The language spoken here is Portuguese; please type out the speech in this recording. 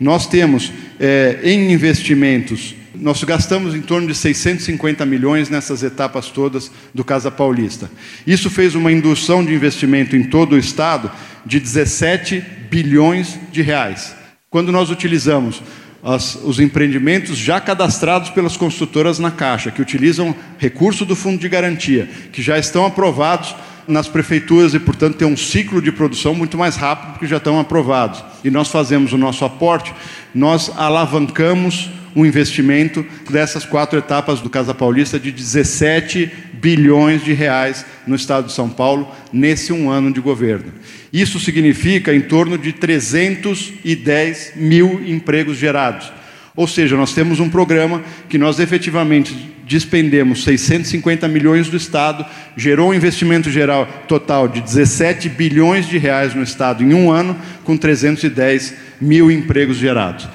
Nós temos é, em investimentos, nós gastamos em torno de 650 milhões nessas etapas todas do Casa Paulista. Isso fez uma indução de investimento em todo o estado de 17 bilhões de reais. Quando nós utilizamos as, os empreendimentos já cadastrados pelas construtoras na Caixa, que utilizam recurso do Fundo de Garantia, que já estão aprovados nas prefeituras e, portanto, tem um ciclo de produção muito mais rápido porque já estão aprovados. E nós fazemos o nosso aporte, nós alavancamos o investimento dessas quatro etapas do Casa Paulista de 17 bilhões de reais no estado de São Paulo nesse um ano de governo. Isso significa em torno de 310 mil empregos gerados. Ou seja, nós temos um programa que nós efetivamente despendemos 650 milhões do Estado, gerou um investimento geral total de 17 bilhões de reais no Estado em um ano, com 310 mil empregos gerados.